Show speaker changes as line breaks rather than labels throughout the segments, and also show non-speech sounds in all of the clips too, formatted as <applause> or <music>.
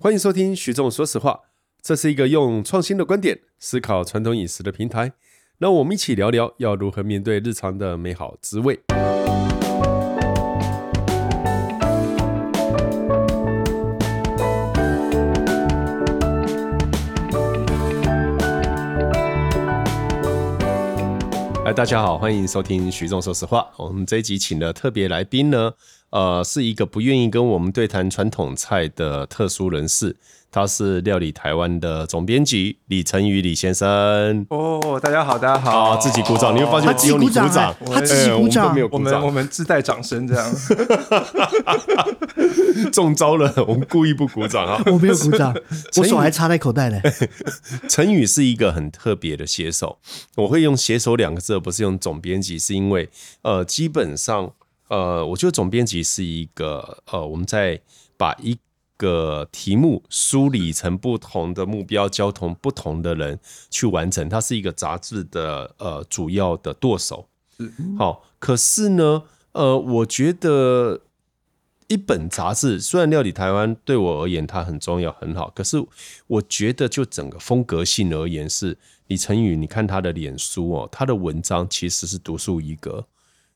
欢迎收听徐仲说实话，这是一个用创新的观点思考传统饮食的平台。让我们一起聊聊要如何面对日常的美好滋味。哎，大家好，欢迎收听徐仲说实话。我们这一集请的特别来宾呢，呃，是一个不愿意跟我们对谈传统菜的特殊人士，他是料理台湾的总编辑李成宇李先生。
哦，大家好，大家好，
自己鼓掌，你会发现只有你鼓掌，
他自己鼓掌，
我们我们自带掌声，这
样 <laughs> 中招了，我们故意不鼓掌啊，
我没有鼓掌，<laughs> 我手还插在口袋呢。<laughs>
成宇是一个很特别的写手，我会用写手两个字，而不是用总编辑，是因为呃，基本上。呃，我觉得总编辑是一个呃，我们在把一个题目梳理成不同的目标，交通不同的人去完成，它是一个杂志的呃主要的舵手。好，可是呢，呃，我觉得一本杂志虽然料理台湾对我而言它很重要很好，可是我觉得就整个风格性而言，是李成宇，你看他的脸书哦，他的文章其实是独树一格。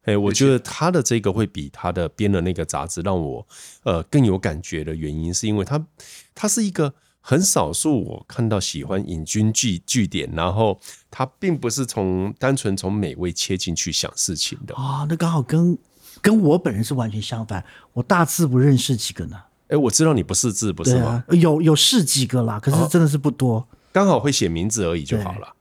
哎，我觉得他的这个会比他的编的那个杂志让我呃更有感觉的原因，是因为他他是一个很少数我看到喜欢引经据据典，然后他并不是从单纯从美味切进去想事情的
啊。那刚好跟跟我本人是完全相反，我大致不认识几个呢。
哎，我知道你不识字不是吗？
啊、有有是几个啦，可是真的是不多，哦、
刚好会写名字而已就好了，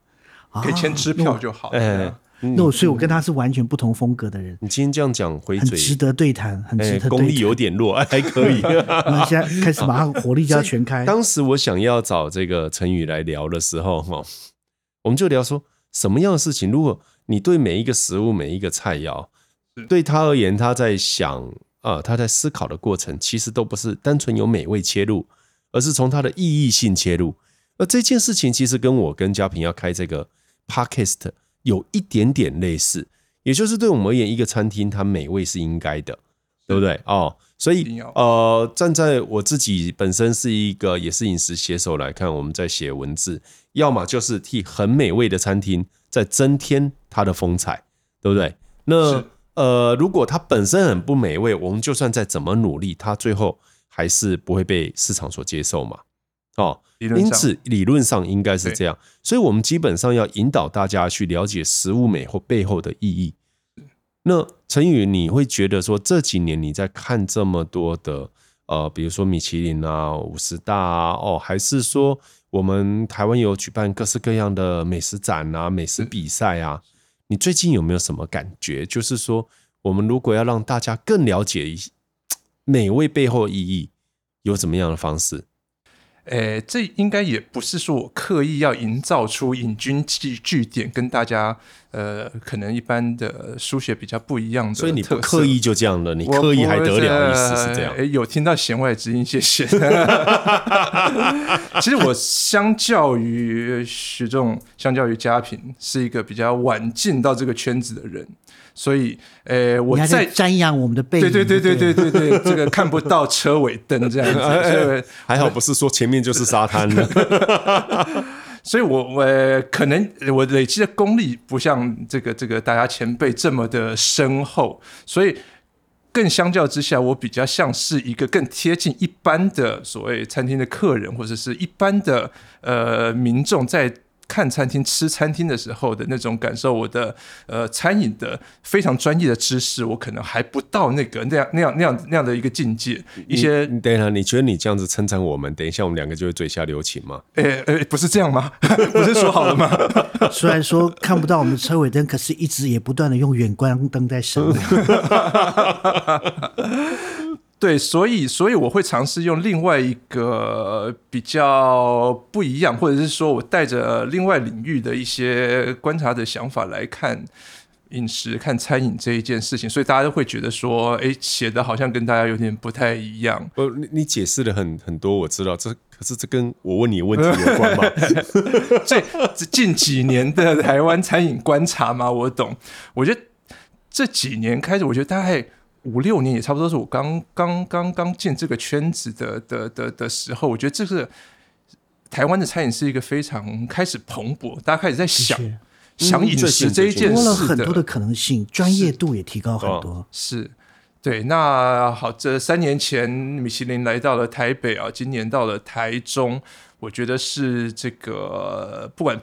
可以签支票就好。哎。
那我所以，我跟他是完全不同风格的人。
你今天这样讲，回嘴
很值得对谈，很值得对谈。
功力有点弱，<laughs> 还可以。<laughs>
那现在开始，马上火力就要全开。
当时我想要找这个陈宇来聊的时候，哈，我们就聊说什么样的事情。如果你对每一个食物、每一个菜肴，对他而言，他在想啊，他在思考的过程，其实都不是单纯由美味切入，而是从他的意义性切入。而这件事情，其实跟我跟嘉平要开这个 podcast。有一点点类似，也就是对我们而言，一个餐厅它美味是应该的，对不对？哦，所以呃，站在我自己本身是一个也是饮食写手来看，我们在写文字，要么就是替很美味的餐厅在增添它的风采，对不对？那呃，如果它本身很不美味，我们就算再怎么努力，它最后还是不会被市场所接受嘛。哦，因此理论上应该是这样，所以我们基本上要引导大家去了解食物美或背后的意义。那陈宇，你会觉得说这几年你在看这么多的呃，比如说米其林啊、五十大啊，哦，还是说我们台湾有举办各式各样的美食展啊、美食比赛啊？你最近有没有什么感觉？就是说，我们如果要让大家更了解一 <tsk> 美味背后的意义，有怎么样的方式？
诶，这应该也不是说我刻意要营造出引经据据点，跟大家呃，可能一般的书写比较不一样的。
所以你不刻意就这样了，你刻意还得了？意思是这样？<laughs> 诶，
有听到弦外之音，谢谢。<laughs> 其实我相较于徐仲，相较于嘉平，是一个比较晚进到这个圈子的人。所以，呃，我在
瞻仰我们的背影。
对对对对对对对，这个 <laughs> 看不到车尾灯这样子，<laughs> 所以
还好不是说前面就是沙滩了。<laughs>
所以我我可能我累积的功力不像这个这个大家前辈这么的深厚，所以更相较之下，我比较像是一个更贴近一般的所谓餐厅的客人，或者是一般的呃民众在。看餐厅、吃餐厅的时候的那种感受，我的呃餐饮的非常专业的知识，我可能还不到那个那样那样那样那样的一个境界。一些，
等一下，你觉得你这样子称赞我们，等一下我们两个就会嘴下留情吗？
诶、欸、诶、欸，不是这样吗？<laughs> 不是说好了吗？<laughs>
虽然说看不到我们的车尾灯，可是一直也不断的用远光灯在闪。<laughs>
对，所以所以我会尝试用另外一个比较不一样，或者是说我带着另外领域的一些观察的想法来看饮食、看餐饮这一件事情，所以大家都会觉得说，哎，写的好像跟大家有点不太一样。
呃，你你解释了很很多，我知道，这可是这跟我问你的问题有关吗？<laughs>
这这近几年的台湾餐饮观察吗？我懂。我觉得这几年开始，我觉得大概。五六年，也差不多是我刚刚刚刚进这个圈子的的的的时候，我觉得这个台湾的餐饮是一个非常开始蓬勃，大家开始在想想饮食这一件事，
多了很多的可能性，专业度也提高很多。
是，对。那好，这三年前米其林来到了台北啊，今年到了台中，我觉得是这个不管。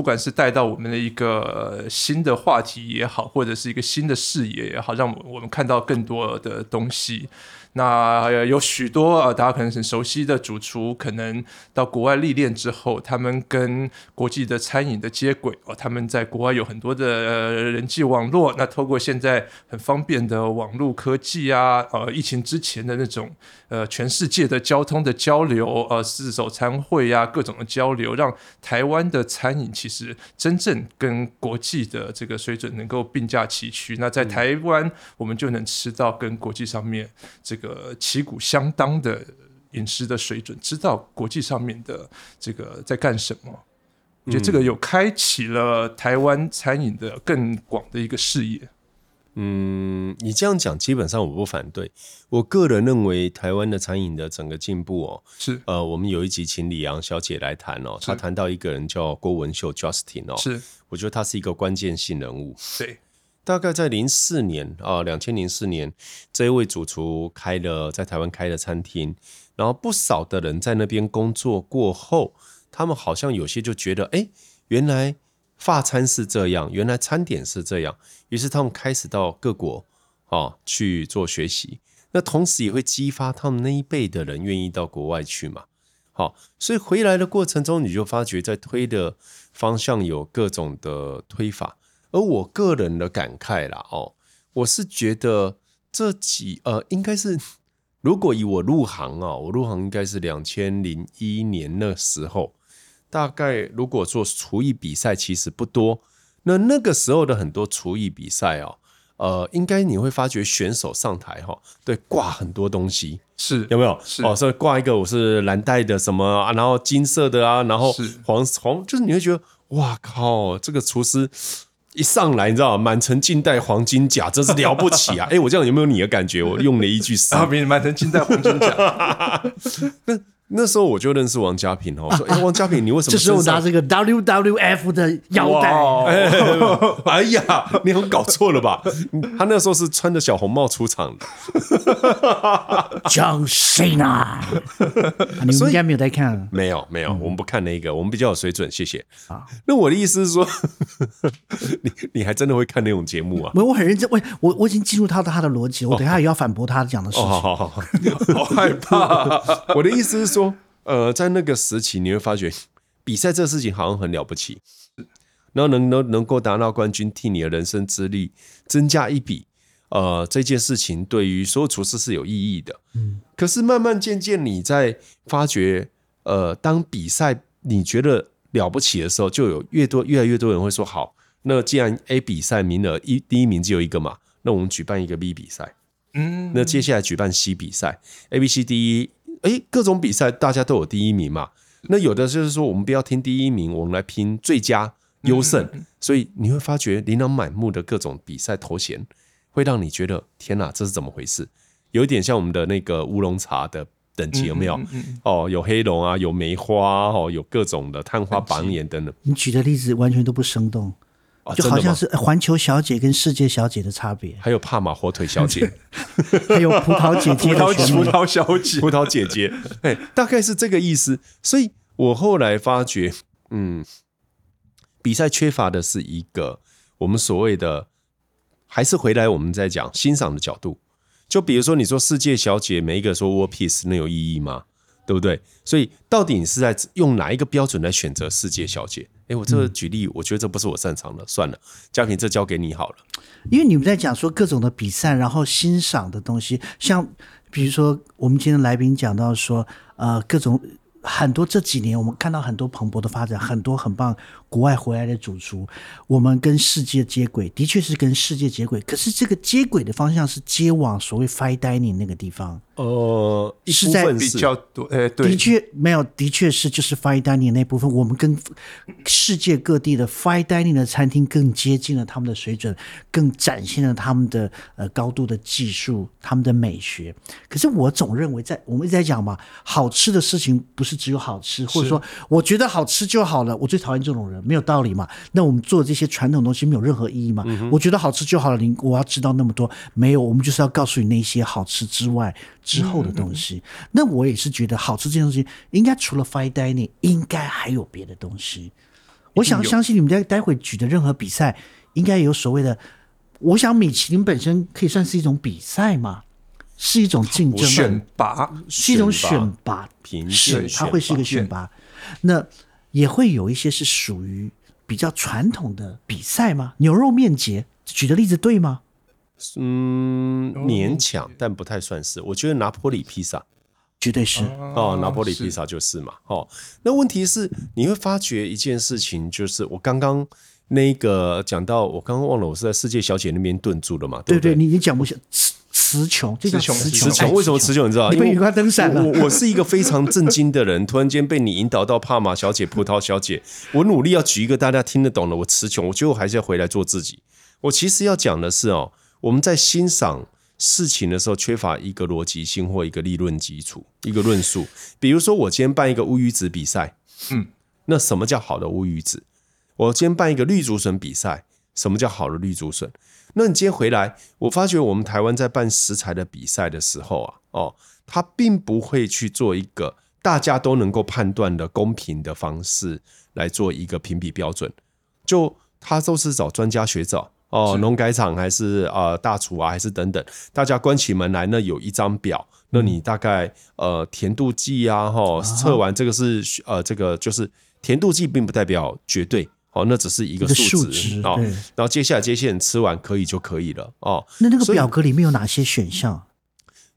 不管是带到我们的一个新的话题也好，或者是一个新的视野也好，让我们看到更多的东西。那有许多啊，大家可能很熟悉的主厨，可能到国外历练之后，他们跟国际的餐饮的接轨哦，他们在国外有很多的人际网络。那透过现在很方便的网络科技啊，呃，疫情之前的那种呃，全世界的交通的交流，呃，四手餐会呀，各种的交流，让台湾的餐饮其实真正跟国际的这个水准能够并驾齐驱。那在台湾，我们就能吃到跟国际上面这个。个旗鼓相当的饮食的水准，知道国际上面的这个在干什么，我觉得这个有开启了台湾餐饮的更广的一个视野。
嗯，你这样讲基本上我不反对。我个人认为台湾的餐饮的整个进步哦，
是
呃，我们有一集请李阳小姐来谈哦，她谈到一个人叫郭文秀 Justin 哦，
是
我觉得他是一个关键性人物。
对。
大概在零四年啊，两千零四年，这一位主厨开了在台湾开了餐厅，然后不少的人在那边工作过后，他们好像有些就觉得，哎，原来法餐是这样，原来餐点是这样，于是他们开始到各国啊去做学习，那同时也会激发他们那一辈的人愿意到国外去嘛，好，所以回来的过程中，你就发觉在推的方向有各种的推法。而我个人的感慨啦，哦，我是觉得这几呃，应该是 <laughs> 如果以我入行啊，我入行应该是两千零一年那时候，大概如果做厨艺比赛其实不多，那那个时候的很多厨艺比赛哦，呃，应该你会发觉选手上台哈，对，挂很多东西，
是
有没有？
是
哦，所以挂一个我是蓝带的什么啊，然后金色的啊，然后黄黄，就是你会觉得哇靠，这个厨师。一上来，你知道吗？满城尽带黄金甲，真是了不起啊！<laughs> 哎、欸，我这样有没有你的感觉？我用了一句诗，
满城尽带黄金甲。<laughs> <laughs>
那那时候我就认识王家平哦，我说：“哎、欸，王家平，你为什么？”这时候
拿这个 WWF 的腰带。<laughs>
哎呀，你有搞错了吧？他那时候是穿着小红帽出场的。
John Cena，你们应该没有在看。
没有，没有，我们不看那个，我们比较有水准，谢谢。
啊，
那我的意思是说，<laughs> 你你还真的会看那种节目啊？
没有，我很认真，我我我已经进入他的他的逻辑，我等下也要反驳他讲的事情。
好好好，好害怕。<laughs> 我的意思是说，呃，在那个时期，你会发觉 <laughs> 比赛这事情好像很了不起，然后能能能够达到冠军，替你的人生资历增加一笔。呃，这件事情对于所有厨师是有意义的。嗯，可是慢慢渐渐你在发觉，呃，当比赛你觉得了不起的时候，就有越多越来越多人会说：好，那既然 A 比赛名额一第一名只有一个嘛，那我们举办一个 B 比赛。嗯，那接下来举办 C 比赛，A、B、C、D、E，哎，各种比赛大家都有第一名嘛。那有的就是说，我们不要听第一名，我们来拼最佳优胜。所以你会发觉琳琅满目的各种比赛头衔。会让你觉得天哪，这是怎么回事？有一点像我们的那个乌龙茶的等级，有没有？嗯嗯嗯、哦，有黑龙啊，有梅花哦，有各种的探花榜眼等等。
你举的例子完全都不生动，哦、就好像是环球小姐跟世界小姐的差别。
还有帕玛火腿小姐，<laughs>
还有葡萄姐姐，<laughs>
葡萄葡萄小姐，
葡萄姐姐，<laughs> 哎，大概是这个意思。所以我后来发觉，嗯，比赛缺乏的是一个我们所谓的。还是回来，我们再讲欣赏的角度。就比如说，你说世界小姐，每一个说 “war piece” 那有意义吗？对不对？所以，到底你是在用哪一个标准来选择世界小姐？哎，我这个举例，我觉得这不是我擅长的，算了，嘉平，这交给你好了。
因为你们在讲说各种的比赛，然后欣赏的东西，像比如说我们今天来宾讲到说，呃，各种很多这几年我们看到很多蓬勃的发展，很多很棒国外回来的主厨，我们跟世界接轨，的确是跟世界接轨。可是这个接轨的方向是接往所谓 fine dining 那个地方。
呃，
是在
比较多，呃，对，
的确没有，的确是就是 fine dining 那部分，我们跟世界各地的 fine dining 的餐厅更接近了他们的水准，更展现了他们的呃高度的技术，他们的美学。可是我总认为在，在我们一直在讲嘛，好吃的事情不是只有好吃，或者说我觉得好吃就好了。我最讨厌这种人，没有道理嘛。那我们做这些传统东西没有任何意义嘛？嗯、我觉得好吃就好了，你我要知道那么多没有？我们就是要告诉你那些好吃之外。之后的东西，嗯、那我也是觉得好吃这件事情，应该除了 fine dining，应该还有别的东西。我想相信你们在待会举的任何比赛，应该有所谓的。我想米其林本身可以算是一种比赛嘛，是一种竞争
选拔，
是一种选拔
评
选，它会是一个选拔。那也会有一些是属于比较传统的比赛吗？牛肉面节举的例子对吗？
嗯，勉强，但不太算是。我觉得拿坡里披萨
绝对是
哦，拿坡里披萨就是嘛。哦，那问题是你会发觉一件事情，就是我刚刚那个讲到，我刚刚忘了，我是在世界小姐那边顿住了嘛？对不对？
对对，你你讲不下词词穷，这叫词穷。
词穷为什么词穷？你知道？
因为你登山了。
我我是一个非常震惊的人，突然间被你引导到帕玛小姐、葡萄小姐，我努力要举一个大家听得懂的，我词穷，我觉得我还是要回来做自己。我其实要讲的是哦。我们在欣赏事情的时候，缺乏一个逻辑性或一个立论基础，一个论述。比如说，我今天办一个乌鱼子比赛，嗯，那什么叫好的乌鱼子？我今天办一个绿竹笋比赛，什么叫好的绿竹笋？那你今天回来，我发觉我们台湾在办食材的比赛的时候啊，哦，他并不会去做一个大家都能够判断的公平的方式来做一个评比标准，就他都是找专家学者。哦，农改场还是呃大厨啊，还是等等，大家关起门来，呢有一张表，那你大概呃甜度计啊，哈，测完这个是呃这个就是甜度计，并不代表绝对，哦，那只是一个数值哦。然后接下来这些人吃完可以就可以了哦。
那那个表格里面有哪些选项？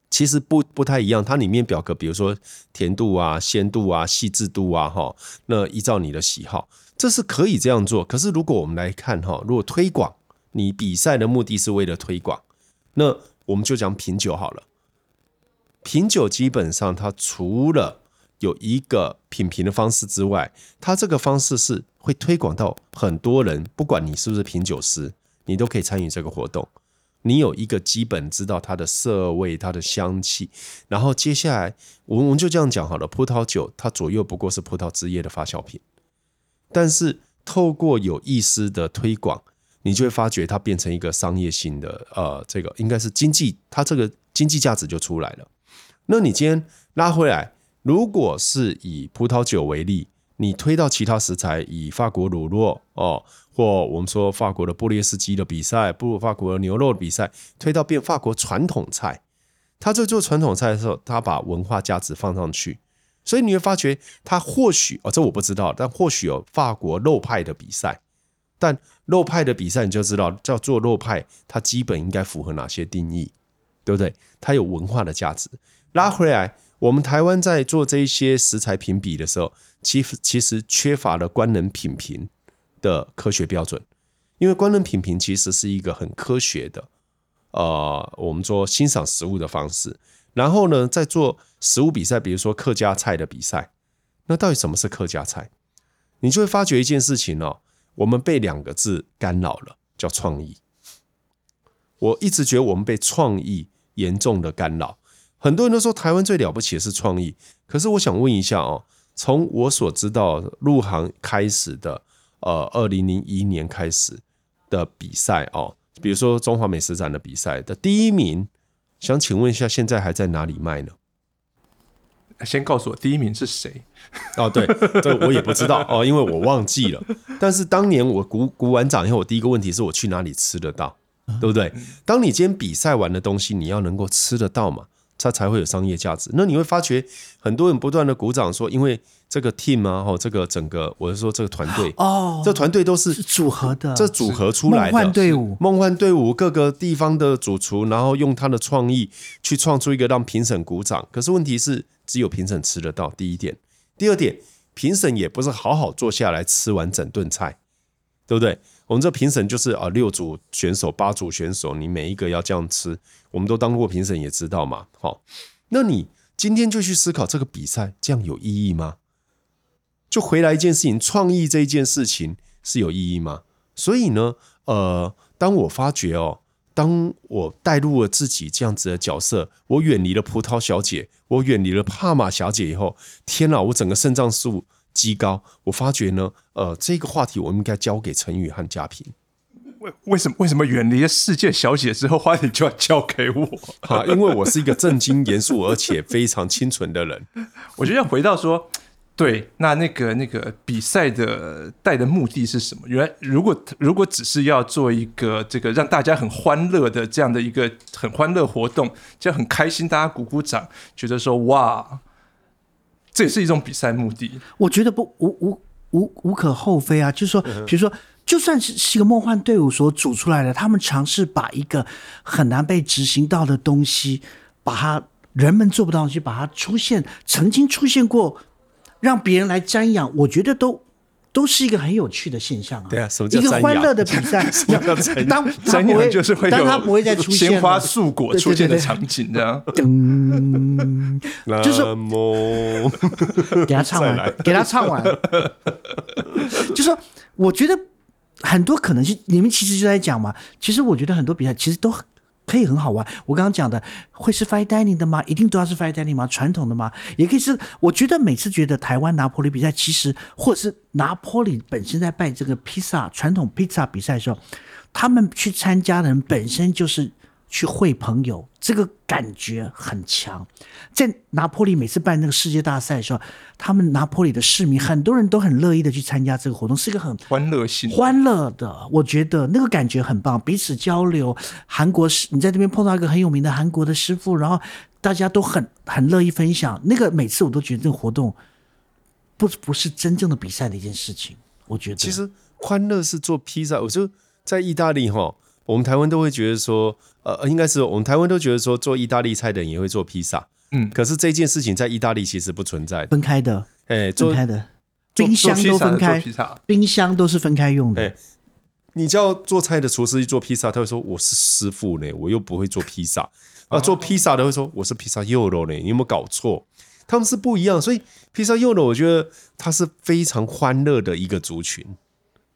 其实不不太一样，它里面表格比如说甜度啊、鲜度啊、细致度啊，哈，那依照你的喜好，这是可以这样做。可是如果我们来看哈，如果推广。你比赛的目的是为了推广，那我们就讲品酒好了。品酒基本上它除了有一个品评的方式之外，它这个方式是会推广到很多人，不管你是不是品酒师，你都可以参与这个活动。你有一个基本知道它的色味、它的香气，然后接下来我们就这样讲好了。葡萄酒它左右不过是葡萄汁液的发酵品，但是透过有意思的推广。你就会发觉它变成一个商业性的，呃，这个应该是经济，它这个经济价值就出来了。那你今天拉回来，如果是以葡萄酒为例，你推到其他食材，以法国乳酪哦，或我们说法国的布列斯基的比赛，不如法国的牛肉的比赛，推到变法国传统菜，他在做传统菜的时候，他把文化价值放上去，所以你会发觉，他或许哦，这我不知道，但或许有法国肉派的比赛。但肉派的比赛你就知道，叫做肉派，它基本应该符合哪些定义，对不对？它有文化的价值。拉回来，<laughs> 我们台湾在做这一些食材评比的时候，其实其实缺乏了官能品评的科学标准，因为官能品评其实是一个很科学的，呃，我们说欣赏食物的方式。然后呢，在做食物比赛，比如说客家菜的比赛，那到底什么是客家菜？你就会发觉一件事情哦。我们被两个字干扰了，叫创意。我一直觉得我们被创意严重的干扰。很多人都说台湾最了不起的是创意，可是我想问一下哦，从我所知道入行开始的，呃，二零零一年开始的比赛哦，比如说中华美食展的比赛的第一名，想请问一下，现在还在哪里卖呢？
先告诉我第一名是谁？<laughs>
哦，对，这我也不知道哦，因为我忘记了。但是当年我鼓鼓完掌以后，我第一个问题是我去哪里吃得到，对不对？当你今天比赛完的东西，你要能够吃得到嘛，它才会有商业价值。那你会发觉很多人不断的鼓掌说，因为这个 team 啊，哦，这个整个我是说这个团队哦，这团队都是
组合的，
这组合出来的梦
幻队伍，
梦幻队伍各个地方的主厨，然后用他的创意去创出一个让评审鼓掌。可是问题是。只有评审吃得到。第一点，第二点，评审也不是好好坐下来吃完整顿菜，对不对？我们这评审就是啊，六组选手、八组选手，你每一个要这样吃，我们都当过评审，也知道嘛。好，那你今天就去思考这个比赛，这样有意义吗？就回来一件事情，创意这一件事情是有意义吗？所以呢，呃，当我发觉哦，当我带入了自己这样子的角色，我远离了葡萄小姐，我远离了帕玛小姐以后，天哪，我整个肾脏素极高。我发觉呢，呃，这个话题我们应该交给陈宇和嘉平。
为为什么为什么远离了世界小姐之后，话题就要交给我？<laughs>
啊，因为我是一个正经严肃而且非常清纯的人。<laughs>
我觉得要回到说。对，那那个那个比赛的带的目的是什么？原来如果如果只是要做一个这个让大家很欢乐的这样的一个很欢乐活动，这样很开心，大家鼓鼓掌，觉得说哇，这也是一种比赛目的。
我觉得不无无无无可厚非啊，就是说，比如说，就算是是一个梦幻队伍所组出来的，他们尝试把一个很难被执行到的东西，把它人们做不到的东西，把它出现，曾经出现过。让别人来瞻仰，我觉得都都是一个很有趣的现象啊。
对啊，什么叫
一个欢乐的比赛？<laughs> 当
瞻仰就是会有，
当他不会再出现
鲜花素果出现的场景，这样。
噔，就是 <laughs> 给他唱完，给他唱完。<laughs> 就是说，我觉得很多可能性，你们其实就在讲嘛。其实我觉得很多比赛其实都很。可以很好玩。我刚刚讲的会是 fine dining 的吗？一定都要是 fine dining 吗？传统的吗？也可以是。我觉得每次觉得台湾拿破里比赛，其实或者是拿破里本身在办这个披萨传统披萨比赛的时候，他们去参加的人本身就是。去会朋友，这个感觉很强。在拿破里每次办那个世界大赛的时候，他们拿破里的市民很多人都很乐意的去参加这个活动，是一个很
欢乐性、
欢乐的。我觉得那个感觉很棒，彼此交流。韩国师，你在这边碰到一个很有名的韩国的师傅，然后大家都很很乐意分享。那个每次我都觉得这个活动不不是真正的比赛的一件事情。我觉得
其实欢乐是做披萨，我就在意大利哈。我们台湾都会觉得说，呃，应该是我们台湾都觉得说，做意大利菜的人也会做披萨，嗯，可是这件事情在意大利其实不存在的，
分开的，
哎、欸，
分开的，冰箱都分开，冰箱都是分开用的。
欸、你叫做菜的厨师去做披萨，他会说我是师傅呢，我又不会做披萨。啊，做披萨的会说我是披萨幼肉呢，你有没有搞错？他们是不一样，所以披萨幼肉，我觉得它是非常欢乐的一个族群。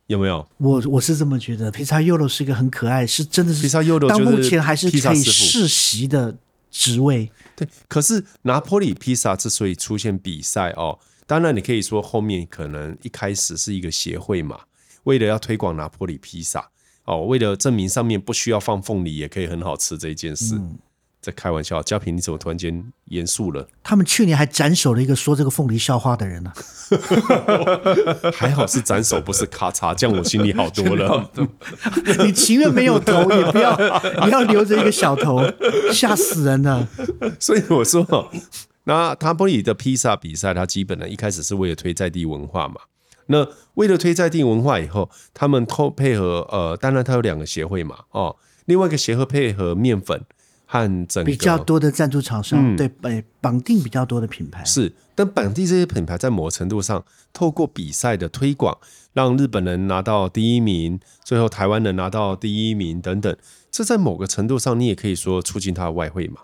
有没有？
我我是这么觉得，披萨优柔是一个很可爱，是真的是
披萨优柔，到
目前还是可以世袭的职位。
对，可是拿坡里披萨之所以出现比赛哦，当然你可以说后面可能一开始是一个协会嘛，为了要推广拿坡里披萨哦，为了证明上面不需要放凤梨也可以很好吃这一件事。嗯在开玩笑，嘉平，你怎么突然间严肃了？
他们去年还斩首了一个说这个凤梨笑话的人呢、
啊。<laughs> 还好是斩首，不是咔嚓，这样我心里好多了。<laughs>
你情愿没有头，也不要，<laughs> 你要留着一个小头，吓死人了。
所以我说，那塔布里的披萨比赛，它基本呢一开始是为了推在地文化嘛。那为了推在地文化以后，他们偷配合呃，当然它有两个协会嘛，哦，另外一个协会配合面粉。和整个
比较多的赞助厂商，嗯、对，绑绑定比较多的品牌
是，但绑定这些品牌在某程度上，透过比赛的推广，让日本人拿到第一名，最后台湾人拿到第一名等等，这在某个程度上，你也可以说促进它的外汇嘛。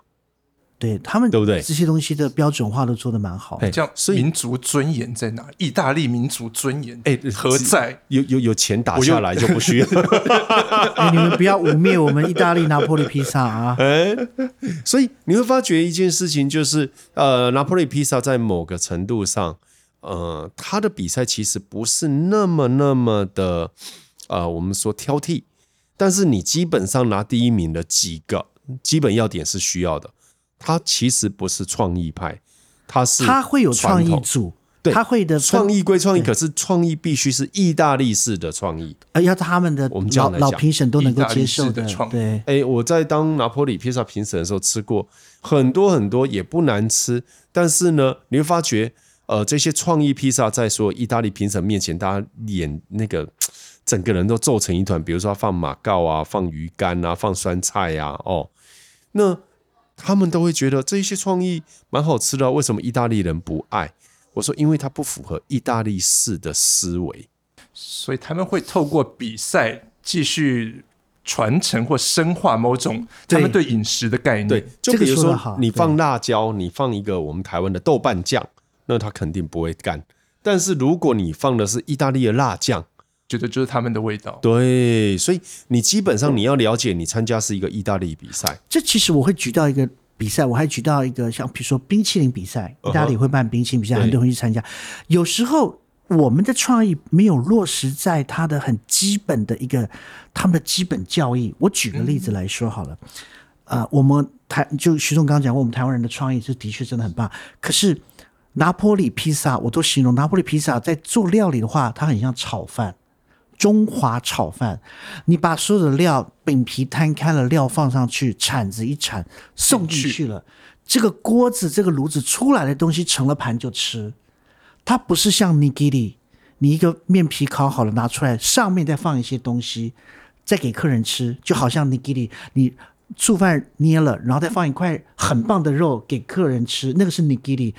对他们，对不对？这些东西的标准化都做得蛮好。
这样，民族尊严在哪？意大利民族尊严，哎，何在？
有有有钱打下来就不需要。<laughs> <laughs>
哎，你们不要污蔑我们意大利拿破里披萨啊！
哎，所以你会发觉一件事情，就是呃，拿破里披萨在某个程度上，呃，他的比赛其实不是那么那么的呃，我们说挑剔，但是你基本上拿第一名的几个基本要点是需要的。他其实不是创意派，他是
他会有创意组，
对，
他会的
创意归创意，可是创意必须是意大利式的创意，
而要他们的
我们老
老评审都能够接受的。对，
哎，我在当拿坡里披萨评审的时候吃过很多很多，也不难吃。但是呢，你会发觉，呃，这些创意披萨在所有意大利评审面前，大家脸那个 <tsk> 整个人都皱成一团。比如说放马告啊，放鱼干啊，放酸菜啊，哦，那。他们都会觉得这些创意蛮好吃的，为什么意大利人不爱？我说，因为它不符合意大利式的思维，
所以他们会透过比赛继续传承或深化某种他们对饮食的概念。
对，就比如
说
你放辣椒，你放一个我们台湾的豆瓣酱，那他肯定不会干。但是如果你放的是意大利的辣酱，
觉得就是他们的味道。
对，所以你基本上你要了解，你参加是一个意大利比赛。
这其实我会举到一个比赛，我还举到一个像比如说冰淇淋比赛，意大利会办冰淇淋比赛，很多人会去参加。有时候我们的创意没有落实在它的很基本的一个他们的基本教义。我举个例子来说好了，呃，我们台就徐总刚刚讲过，我们台湾人的创意是的确真的很棒。可是拿坡里披萨，我都形容拿坡里披萨在做料理的话，它很像炒饭。中华炒饭，你把所有的料饼皮摊开了，料放上去，铲子一铲送进去了，这个锅子这个炉子出来的东西盛了盘就吃。它不是像尼基里，你一个面皮烤好了拿出来，上面再放一些东西，再给客人吃，就好像尼基里，你醋饭捏了，然后再放一块很棒的肉给客人吃，那个是尼基里。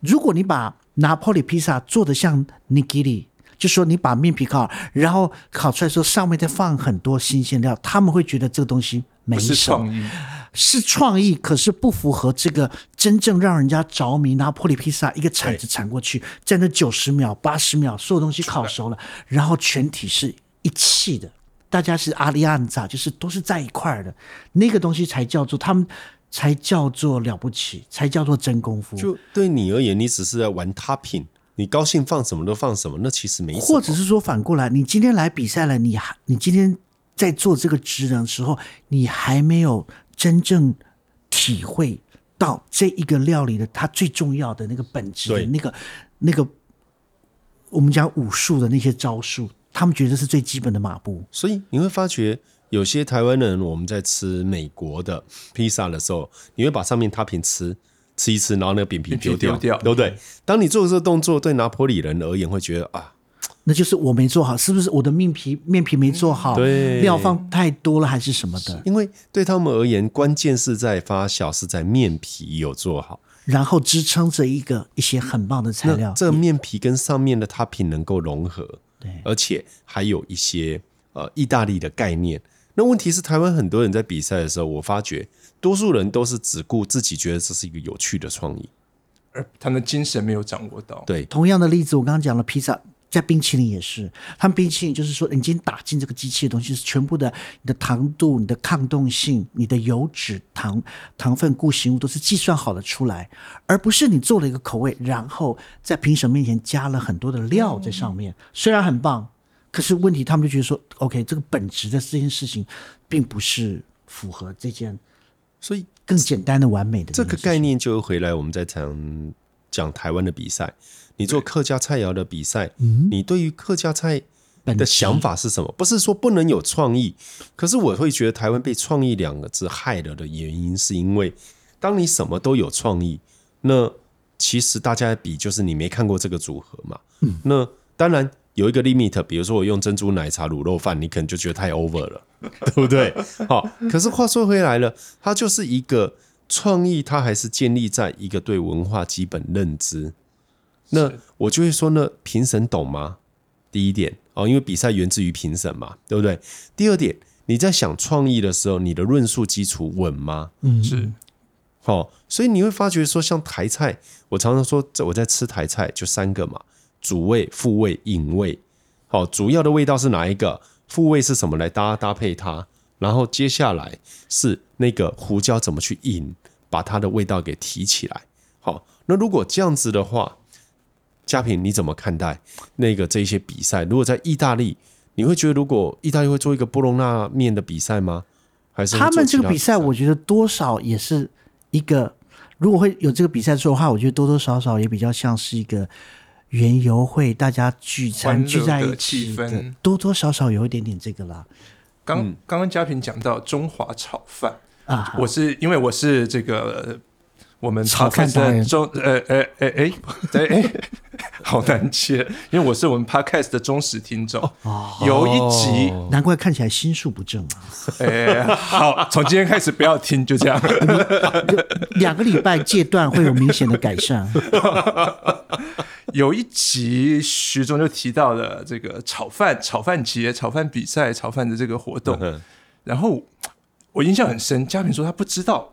如果你把拿破里披萨做的像尼基里。就说你把面皮烤，然后烤出来之后上面再放很多新鲜料，他们会觉得这个东西没什么，
是创意，
是创意，可是不符合这个真正让人家着迷。拿坡里披萨一个铲子铲过去，在那九十秒、八十秒，所有东西烤熟了，然后全体是一气的，大家是阿里安扎，就是都是在一块的，那个东西才叫做他们才叫做了不起，才叫做真功夫。
就对你而言，你只是在玩 topping。你高兴放什么都放什么，那其实没什么。
或者是说反过来，你今天来比赛了，你还你今天在做这个职能的时候，你还没有真正体会到这一个料理的它最重要的那个本质的那个那个我们讲武术的那些招数，他们觉得是最基本的马步。
所以你会发觉，有些台湾人我们在吃美国的披萨的时候，你会把上面踏平吃。吃一吃，然后那个饼皮丢掉，
丢掉，
对不对？当你做这个动作，对拿坡里人而言会觉得啊，
那就是我没做好，是不是我的面皮面皮没做好？
对，
料放太多了还是什么的？
因为对他们而言，关键是在发酵，是在面皮有做好，
然后支撑着一个一些很棒的材料。
这个面皮跟上面的 topping 能够融合，
对，
而且还有一些呃意大利的概念。那问题是，台湾很多人在比赛的时候，我发觉。多数人都是只顾自己，觉得这是一个有趣的创意，
而他们的精神没有掌握到。
对，
同样的例子，我刚刚讲了披萨，在冰淇淋也是，他们冰淇淋就是说，你今天打进这个机器的东西是全部的，你的糖度、你的抗冻性、你的油脂、糖、糖分、固形物都是计算好的出来，而不是你做了一个口味，然后在评审面前加了很多的料在上面，嗯、虽然很棒，可是问题他们就觉得说，OK，这个本质的这件事情，并不是符合这件。
所以
更简单的、完美的
这个概念就回来，我们在讲讲台湾的比赛。你做客家菜肴的比赛，你对于客家菜的想法是什么？不是说不能有创意，可是我会觉得台湾被“创意”两个字害了的原因，是因为当你什么都有创意，那其实大家比就是你没看过这个组合嘛。那当然。有一个 limit，比如说我用珍珠奶茶卤肉饭，你可能就觉得太 over 了，<laughs> 对不对？好，可是话说回来了，它就是一个创意，它还是建立在一个对文化基本认知。那我就会说，呢评审懂吗？第一点哦，因为比赛源自于评审嘛，对不对？第二点，你在想创意的时候，你的论述基础稳吗？
嗯，
是。
好，所以你会发觉说，像台菜，我常常说，我在吃台菜就三个嘛。主味、副味、引味，好，主要的味道是哪一个？副味是什么来搭搭配它？然后接下来是那个胡椒怎么去引，把它的味道给提起来。好，那如果这样子的话，嘉平你怎么看待那个这些比赛？如果在意大利，你会觉得如果意大利会做一个波隆纳面的比赛吗？还是他，
他们这个比赛，我觉得多少也是一个，如果会有这个比赛做的话，我觉得多多少少也比较像是一个。园游会，大家聚餐聚在一起的，多多少少有一点点这个啦。
刚刚刚嘉平讲到中华炒饭
啊，
我是因为我是这个我们
炒饭的
中呃呃呃哎对哎，<laughs> <laughs> 好难接，因为我是我们 podcast 的忠实听众。
哦，
有一集
难怪看起来心术不正啊。<laughs>
哎，好，从今天开始不要听，就这样。<laughs>
两个礼拜戒断会有明显的改善。
有一集徐总就提到了这个炒饭、炒饭节、炒饭比赛、炒饭的这个活动，嗯、然后我印象很深。嘉平说他不知道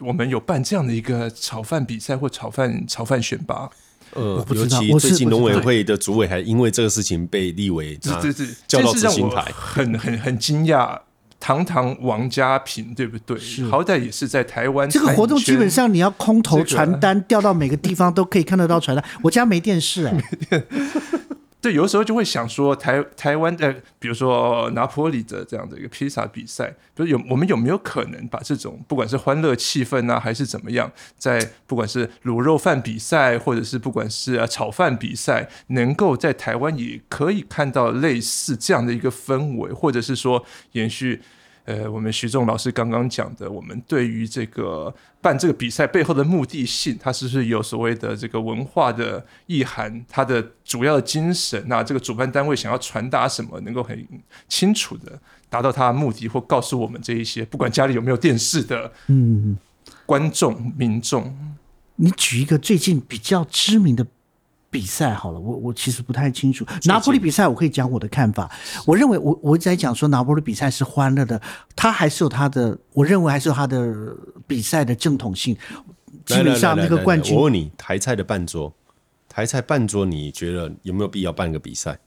我们有办这样的一个炒饭比赛或炒饭炒饭选拔。
呃，
我不知道，
尤其最近农委会的主委还因为这个事情被立为，
这这这
叫到执行台，
很很很惊讶。堂堂王家平，对不对？是，好歹也是在台湾。
这个活动基本上你要空投传单，掉到每个地方都可以看得到传单。我家没电视哎。<laughs>
对，有时候就会想说，台台湾的，比如说拿坡里的这样的一个披萨比赛，就是有我们有没有可能把这种不管是欢乐气氛啊，还是怎么样，在不管是卤肉饭比赛，或者是不管是炒饭比赛，能够在台湾也可以看到类似这样的一个氛围，或者是说延续。呃，我们徐仲老师刚刚讲的，我们对于这个办这个比赛背后的目的性，它是不是有所谓的这个文化的意涵？它的主要的精神，那这个主办单位想要传达什么，能够很清楚的达到它的目的，或告诉我们这一些，不管家里有没有电视的，嗯，观众民众，
你举一个最近比较知名的。比赛好了，我我其实不太清楚拿破里比赛，我可以讲我的看法。我认为我我在讲说拿破里比赛是欢乐的，它还是有它的，我认为还是有它的比赛的正统性。基本上那个冠军，
我问你，台菜的半桌，台菜半桌，你觉得有没有必要办个比赛？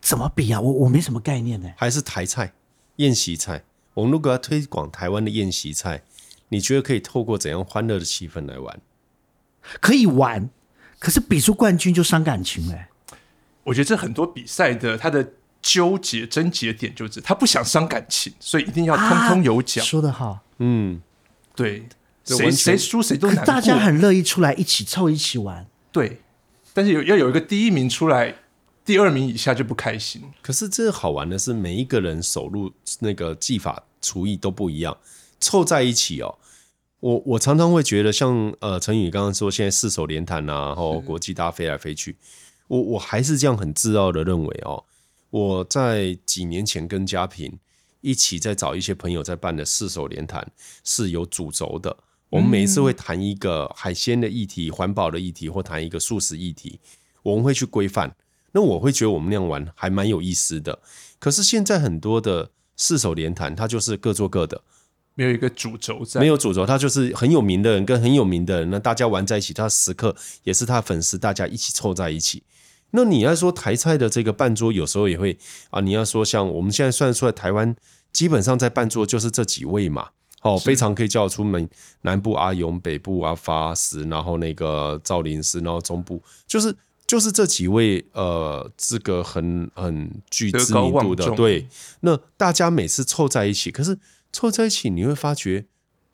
怎么比啊？我我没什么概念呢。
还是台菜宴席菜？我们如果要推广台湾的宴席菜，你觉得可以透过怎样欢乐的气氛来玩？
可以玩。可是比出冠军就伤感情嘞，
我觉得这很多比赛的他的纠结症结点就是他不想伤感情，所以一定要通通有奖。
说得好，
嗯，对，谁谁输谁都难过，
大家很乐意出来一起凑一起玩。
对，但是有要有一个第一名出来，第二名以下就不开心。
可是这好玩的是，每一个人手入那个技法厨艺都不一样，凑在一起哦。我我常常会觉得像，像呃陈宇刚刚说，现在四手联弹啊，然后国际大家飞来飞去，我我还是这样很自傲的认为哦，我在几年前跟嘉平一起在找一些朋友在办的四手联弹是有主轴的，我们每一次会谈一个海鲜的议题、环保的议题，或谈一个素食议题，我们会去规范。那我会觉得我们那样玩还蛮有意思的。可是现在很多的四手联弹，它就是各做各的。
没有一个主轴在，
没有主轴，他就是很有名的人跟很有名的人，那大家玩在一起，他时刻也是他粉丝，大家一起凑在一起。那你要说台菜的这个半桌，有时候也会啊，你要说像我们现在算出来，台湾基本上在半桌就是这几位嘛，哦，非常可以叫出门南部阿勇，北部阿发斯，然后那个赵林师，然后中部就是就是这几位，呃，这个很很具知名度的，对。那大家每次凑在一起，可是。凑在一起，你会发觉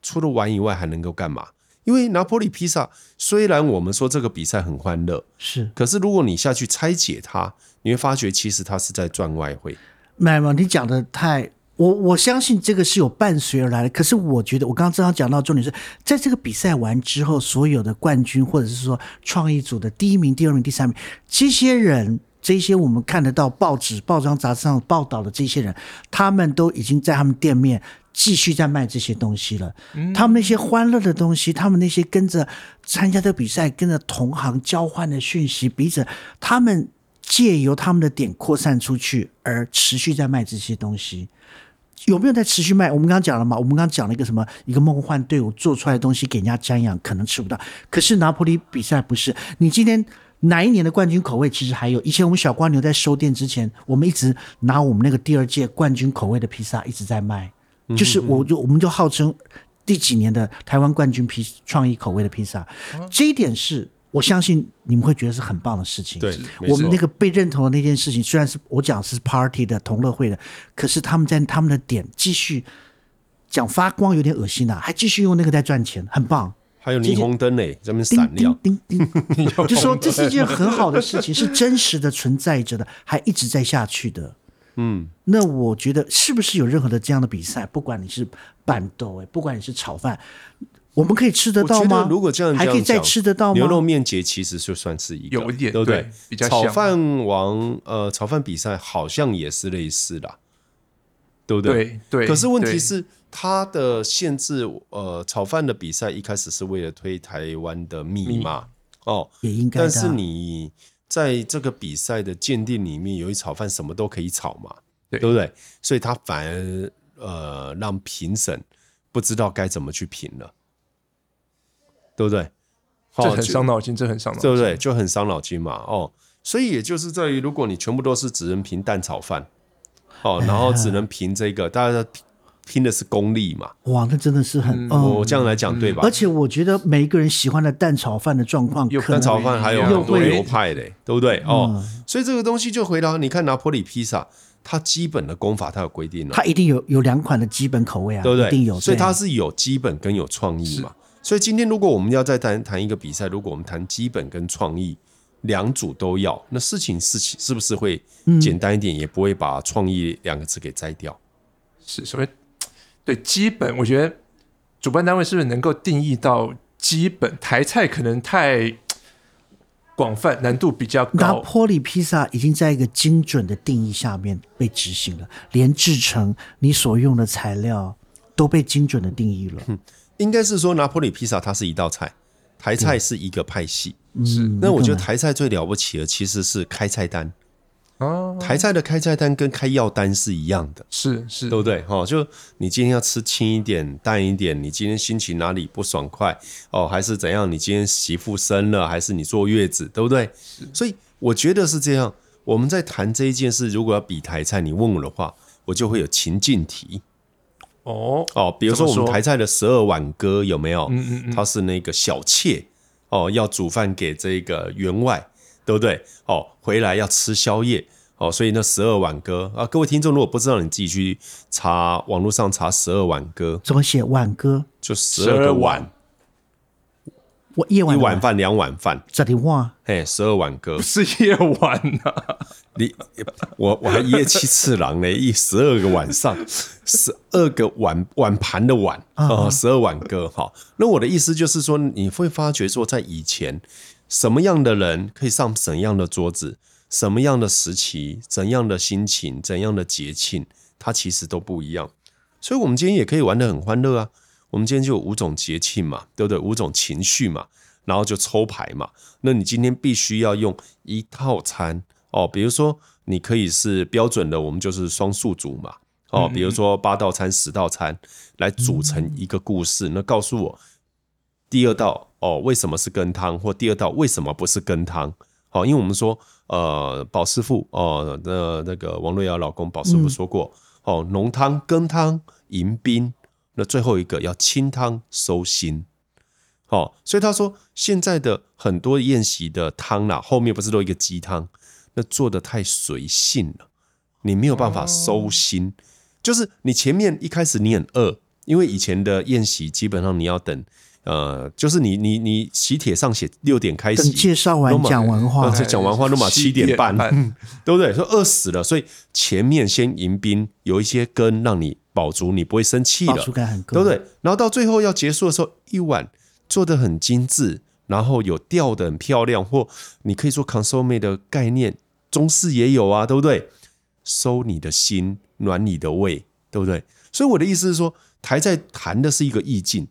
除了玩以外还能够干嘛？因为拿破里披萨虽然我们说这个比赛很欢乐，
是，
可是如果你下去拆解它，你会发觉其实它是在赚外汇。
没有，你讲的太我我相信这个是有伴随而来的。可是我觉得我刚刚正好讲到重点是在这个比赛完之后，所有的冠军或者是说创意组的第一名、第二名、第三名这些人。这些我们看得到报纸、报章、杂志上报道的这些人，他们都已经在他们店面继续在卖这些东西了。他们那些欢乐的东西，他们那些跟着参加的比赛、跟着同行交换的讯息，彼此他们借由他们的点扩散出去，而持续在卖这些东西。有没有在持续卖？我们刚刚讲了嘛？我们刚刚讲了一个什么？一个梦幻队伍做出来的东西给人家瞻仰，可能吃不到。可是拿破里比赛不是，你今天。哪一年的冠军口味其实还有？以前我们小蜗牛在收店之前，我们一直拿我们那个第二届冠军口味的披萨一直在卖，就是我就我们就号称第几年的台湾冠军披创意口味的披萨。这一点是我相信你们会觉得是很棒的事情。
对，
我们那个被认同的那件事情，虽然是我讲是 party 的同乐会的，可是他们在他们的点继续讲发光，有点恶心呐、啊，还继续用那个在赚钱，很棒。
还有霓虹灯呢，这边闪亮，
叮叮叮，<laughs> 就说这是一件很好的事情，是真实的存在着的，还一直在下去的。嗯，那我觉得是不是有任何的这样的比赛？不管你是板豆哎，不管你是炒饭，我们可以吃得到吗？
如果这样，
还可以再吃得到吗？
牛肉面节其实就算是一个，
有一点
对不对？对
比较
炒饭王，呃，炒饭比赛好像也是类似的，对不对？
对对。
可是问题是。它的限制，呃，炒饭的比赛一开始是为了推台湾的米嘛，哦，
也应该。
但是你在这个比赛的鉴定里面，由于炒饭什么都可以炒嘛，对，对不对？所以他反而呃让评审不知道该怎么去评了，对不对？
这很伤脑筋，这很伤脑筋，
对不对？就很伤脑筋嘛。哦，所以也就是在于，如果你全部都是只能评蛋炒饭，哦，然后只能凭这个，大家拼的是功力嘛。
哇，那真的是很……
我这样来讲、嗯、对吧？
而且我觉得每一个人喜欢的蛋炒饭的状况，
有蛋炒饭还有很多流派嘞，对不对？哦，所以这个东西就回到你看拿坡里披萨，它基本的功法它有规定了，
它一定有有两款的基本口味啊，
对不对？
一定有，
所以它是有基本跟有创意嘛。所以今天如果我们要再谈谈一个比赛，如果我们谈基本跟创意两组都要，那事情是是不是会简单一点，嗯、也不会把创意两个字给摘掉？
是，所谓对基本，我觉得主办单位是不是能够定义到基本？台菜可能太广泛，难度比较高。
拿坡里披萨已经在一个精准的定义下面被执行了，连制成你所用的材料都被精准的定义了。
嗯应该是说拿坡里披萨它是一道菜，台菜是一个派系。
是，
那我觉得台菜最了不起的其实是开菜单。哦，台菜的开菜单跟开药单是一样的，
是是，
对不对？哦，就你今天要吃轻一点、淡一点，你今天心情哪里不爽快哦，还是怎样？你今天媳妇生了，还是你坐月子，对不对？所以我觉得是这样。我们在谈这一件事，如果要比台菜，你问我的话，我就会有情境题。
哦
哦，比如说我们台菜的十二碗歌有没有？嗯嗯嗯，它是那个小妾哦，要煮饭给这个员外，对不对？哦，回来要吃宵夜哦，所以那十二碗歌啊，各位听众如果不知道，你自己去查网络上查十二碗歌，
怎么写碗歌？
就十二个碗。
我一碗
一碗饭两碗饭，
这里话，
嘿，十二碗鸽
不是夜晚呐、啊，
你我我还一夜七次郎呢，一十二个晚上，十二个碗碗盘的碗啊，十二碗歌哈。那我的意思就是说，你会发觉说，在以前，什么样的人可以上怎样的桌子，什么样的时期，怎样的心情，怎样的节庆，它其实都不一样。所以，我们今天也可以玩得很欢乐啊。我们今天就有五种节庆嘛，对不对？五种情绪嘛，然后就抽牌嘛。那你今天必须要用一套餐哦，比如说你可以是标准的，我们就是双数组嘛，哦，比如说八道餐、十道餐来组成一个故事。那告诉我第二道哦，为什么是羹汤？或第二道为什么不是羹汤？好，因为我们说呃，宝师傅哦，那那个王瑞瑶老公宝师傅说过哦，浓汤、羹汤、迎宾。那最后一个要清汤收心，好，所以他说现在的很多宴席的汤啦，后面不是都一个鸡汤，那做的太随性了，你没有办法收心，就是你前面一开始你很饿，因为以前的宴席基本上你要等。呃，就是你你你喜帖上写六点开始，
介绍完讲完话，
讲完话都嘛七点半，<laughs> 对不对？说饿死了，所以前面先迎宾，有一些羹让你饱足，你不会生气了，对不对？然后到最后要结束的时候，一碗做的很精致，然后有吊的很漂亮，或你可以说 consomme 的概念，中式也有啊，对不对？收你的心，暖你的胃，对不对？所以我的意思是说，台在谈的是一个意境。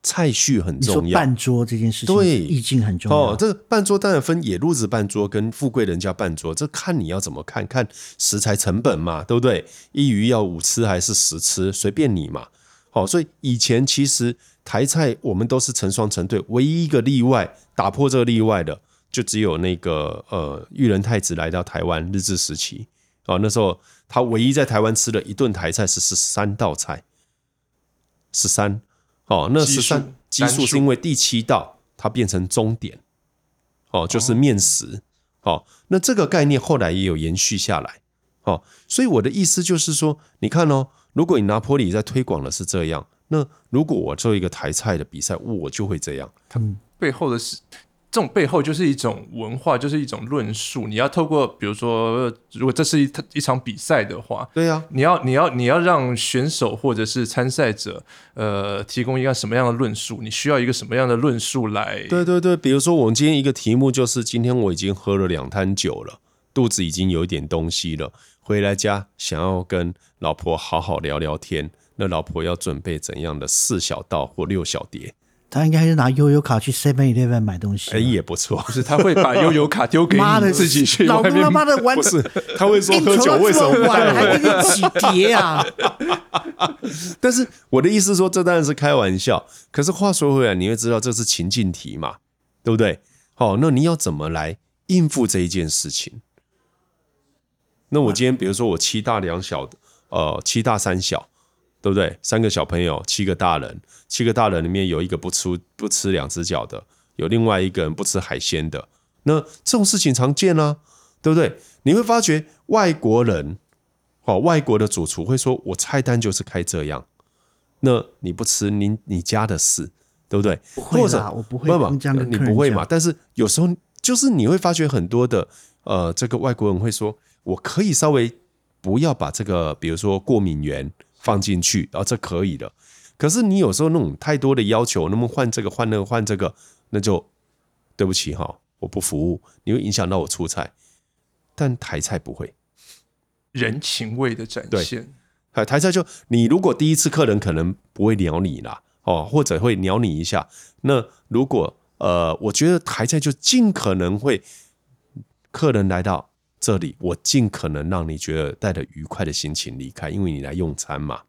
菜序很重要，
你说办桌这件事情，
对，
意境很重要。
哦，这个办桌当然分野路子办桌跟富贵人家办桌，这看你要怎么看，看食材成本嘛，对不对？一鱼要五吃还是十吃，随便你嘛。好，所以以前其实台菜我们都是成双成对，唯一一个例外打破这个例外的，就只有那个呃裕仁太子来到台湾日治时期，哦，那时候他唯一在台湾吃的一顿台菜是十三道菜，十三。哦，那十三奇数是因为第七道它变成终点，哦，就是面食。哦，那这个概念后来也有延续下来。哦，所以我的意思就是说，你看哦，如果你拿坡里在推广的是这样，那如果我做一个台菜的比赛，我就会这样。
他们背后的是。这种背后就是一种文化，就是一种论述。你要透过，比如说，如果这是一一场比赛的话，
对呀、啊，
你要你要你要让选手或者是参赛者，呃，提供一个什么样的论述？你需要一个什么样的论述来？
对对对，比如说我们今天一个题目就是，今天我已经喝了两摊酒了，肚子已经有一点东西了，回来家想要跟老婆好好聊聊天，那老婆要准备怎样的四小道或六小碟？
他应该是拿悠游卡去 Seven Eleven 买东西，
哎，也不错。
不是，他会把悠游卡丢给你自己去
老公他妈的玩，
不是，他会说喝酒为什么不
玩，还给你几碟啊？<laughs>
但是我的意思是说，这当然是开玩笑。可是话说回来，你会知道这是情境题嘛，对不对？好，那你要怎么来应付这一件事情？那我今天比如说我七大两小的，呃，七大三小。对不对？三个小朋友，七个大人，七个大人里面有一个不吃不吃两只脚的，有另外一个人不吃海鲜的。那这种事情常见啊，对不对？你会发觉外国人，哦，外国的主厨会说：“我菜单就是开这样。”那你不吃，你你家的事，对不对？
不会
或者
我不会这样，
你不会嘛？但是有时候就是你会发觉很多的呃，这个外国人会说：“我可以稍微不要把这个，比如说过敏原。”放进去，然后这可以的。可是你有时候那种太多的要求，那么换这个换那个换这个，那就对不起哈，我不服务，你会影响到我出菜。但台菜不会，
人情味的展现。
对，台菜就你如果第一次客人可能不会鸟你啦，哦，或者会鸟你一下。那如果呃，我觉得台菜就尽可能会客人来到。这里我尽可能让你觉得带着愉快的心情离开，因为你来用餐嘛。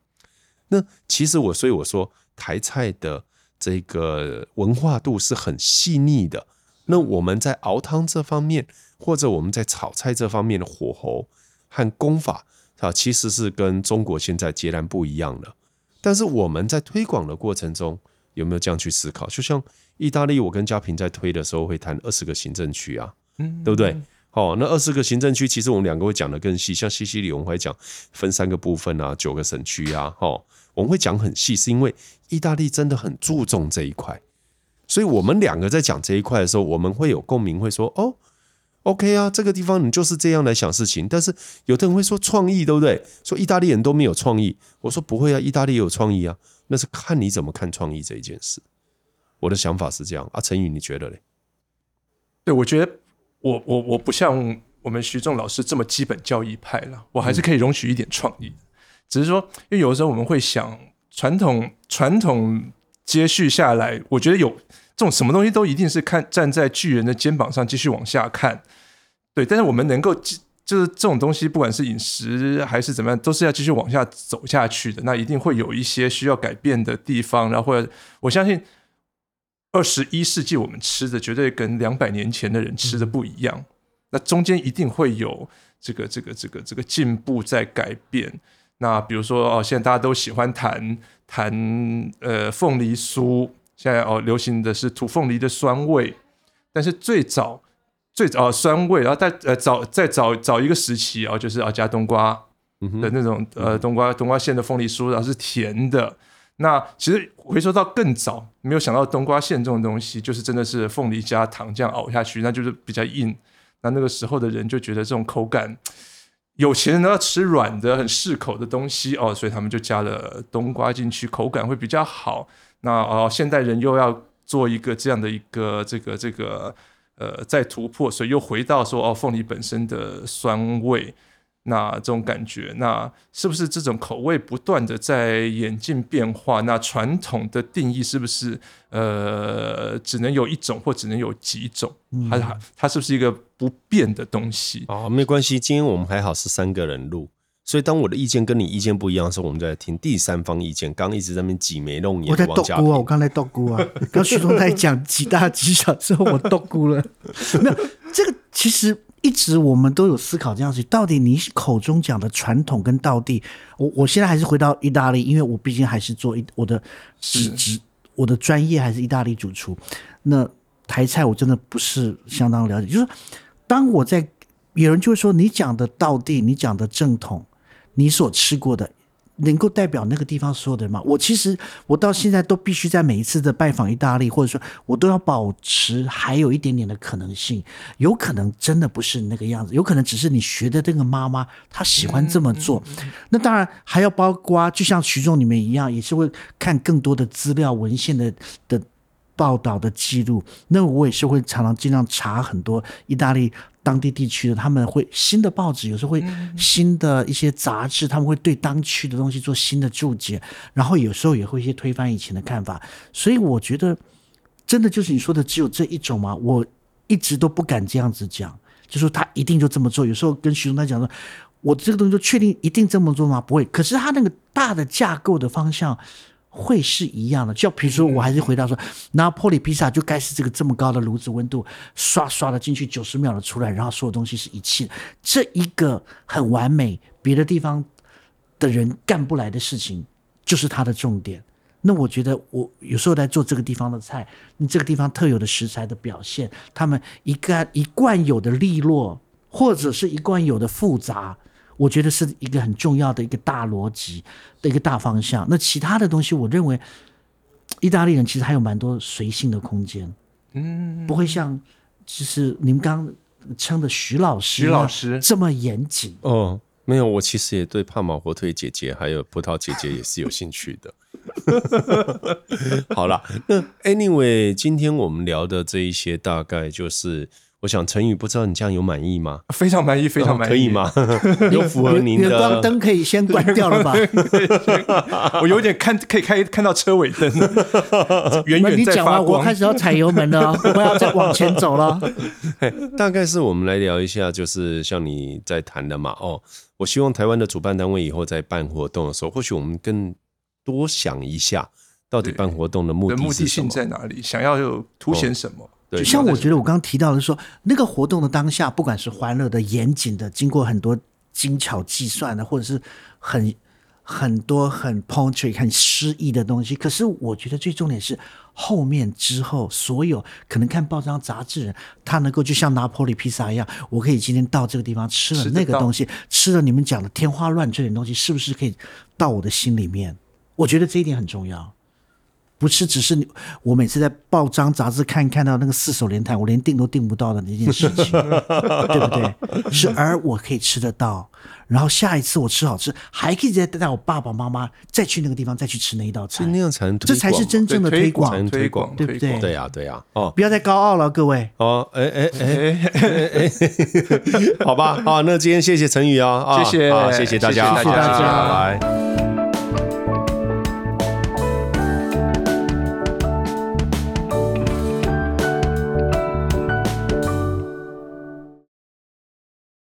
那其实我所以我说台菜的这个文化度是很细腻的。那我们在熬汤这方面，或者我们在炒菜这方面的火候和功法啊，其实是跟中国现在截然不一样的。但是我们在推广的过程中，有没有这样去思考？就像意大利，我跟嘉平在推的时候会谈二十个行政区啊，嗯，对不对？哦，那二十个行政区，其实我们两个会讲得更细。像西西里，我们会讲分三个部分啊，九个省区啊，哦，我们会讲很细，是因为意大利真的很注重这一块，所以我们两个在讲这一块的时候，我们会有共鸣，会说哦，OK 啊，这个地方你就是这样来想事情。但是有的人会说创意，对不对？说意大利人都没有创意，我说不会啊，意大利有创意啊，那是看你怎么看创意这一件事。我的想法是这样啊，陈宇你觉得嘞？
对，我觉得。我我我不像我们徐仲老师这么基本教义派了，我还是可以容许一点创意。只是说，因为有的时候我们会想传统传统接续下来，我觉得有这种什么东西都一定是看站在巨人的肩膀上继续往下看，对。但是我们能够就是这种东西，不管是饮食还是怎么样，都是要继续往下走下去的。那一定会有一些需要改变的地方，然后我相信。二十一世纪，我们吃的绝对跟两百年前的人吃的不一样。那中间一定会有这个、这个、这个、这个进步在改变。那比如说哦，现在大家都喜欢谈谈呃凤梨酥，现在哦流行的是土凤梨的酸味。但是最早最早、哦、酸味，然后再呃早再早早一个时期啊、哦，就是啊加冬瓜的那种呃冬瓜冬瓜馅的凤梨酥，然后是甜的。那其实回收到更早，没有想到冬瓜馅这种东西，就是真的是凤梨加糖这样熬下去，那就是比较硬。那那个时候的人就觉得这种口感，有钱人都要吃软的、很适口的东西哦，所以他们就加了冬瓜进去，口感会比较好。那哦，现代人又要做一个这样的一个这个这个呃再突破，所以又回到说哦，凤梨本身的酸味。那这种感觉，那是不是这种口味不断的在演进变化？那传统的定义是不是呃只能有一种或只能有几种？它、嗯、它是不是一个不变的东西？
哦，没关系，今天我们还好是三个人录，所以当我的意见跟你意见不一样的时候，我们就来听第三方意见。刚刚一直在那边挤眉弄眼，
我在度估啊，我刚才度估啊，<laughs> 刚徐总在讲几大几小之后，我度估了，<laughs> 没有这个其实。一直我们都有思考这样子，到底你口中讲的传统跟道地，我我现在还是回到意大利，因为我毕竟还是做一我的职职，我的专业还是意大利主厨。那台菜我真的不是相当了解，就是当我在有人就会说你讲的道地，你讲的正统，你所吃过的。能够代表那个地方所有的人吗？我其实我到现在都必须在每一次的拜访意大利，或者说我都要保持还有一点点的可能性，有可能真的不是那个样子，有可能只是你学的这个妈妈她喜欢这么做。那当然还要包括，就像徐总你们一样，也是会看更多的资料文献的的报道的记录，那我也是会常常经常查很多意大利当地地区的，他们会新的报纸，有时候会新的一些杂志，他们会对当区的东西做新的注解，然后有时候也会一些推翻以前的看法。所以我觉得，真的就是你说的只有这一种吗？我一直都不敢这样子讲，就说他一定就这么做。有时候跟徐总他讲说，我这个东西就确定一定这么做吗？不会。可是他那个大的架构的方向。会是一样的，就比如说，我还是回答说，拿破里披萨就该是这个这么高的炉子温度，刷刷的进去九十秒的出来，然后所有东西是一气，这一个很完美，别的地方的人干不来的事情，就是它的重点。那我觉得，我有时候在做这个地方的菜，你这个地方特有的食材的表现，他们一贯一贯有的利落，或者是一贯有的复杂。我觉得是一个很重要的一个大逻辑的一个大方向。那其他的东西，我认为意大利人其实还有蛮多随性的空间，嗯，不会像就是你们刚刚称的徐老师、徐老师这么严谨。
哦，没有，我其实也对帕玛火腿姐姐还有葡萄姐姐也是有兴趣的。<laughs> 好了，那 anyway，今天我们聊的这一些大概就是。我想陈宇，不知道你这样有满意吗？
非常满意，非常满意，
可以吗？<laughs> 有符合您的。
远光灯可以先关掉了吧？<laughs>
我有点看，可以开看到车尾灯，远远在发光。
我开始要踩油门了，<laughs> 我要再往前走了。
大概是我们来聊一下，就是像你在谈的嘛。哦，我希望台湾的主办单位以后在办活动的时候，或许我们更多想一下，到底办活动的目的
目的性在哪里？想要有凸显什么？哦
就像我觉得我刚刚提到的说，那个活动的当下，不管是欢乐的、严谨的，经过很多精巧计算的，或者是很很多很 poetry、很诗意的东西。可是我觉得最重点是后面之后，所有可能看报章杂志人，他能够就像拿破里披萨一样，我可以今天到这个地方吃了那个东西，吃了你们讲的天花乱坠的东西，是不是可以到我的心里面？我觉得这一点很重要。不是，只是我每次在报章杂志看看到那个四手联弹，我连订都订不到的那件事情，<laughs> 对不对？是而我可以吃得到，然后下一次我吃好吃，还可以再带我爸爸妈妈再去那个地方再去吃那一道菜，
那样才能
这才是真正的推广，
推广，
对不对？
对呀，对呀。哦，
不要再高傲了，各位。
哦，哎哎哎哎哎，<laughs> 好吧，好，那今天谢谢陈宇啊，
谢谢，
谢谢大家，
谢谢大家，
拜拜。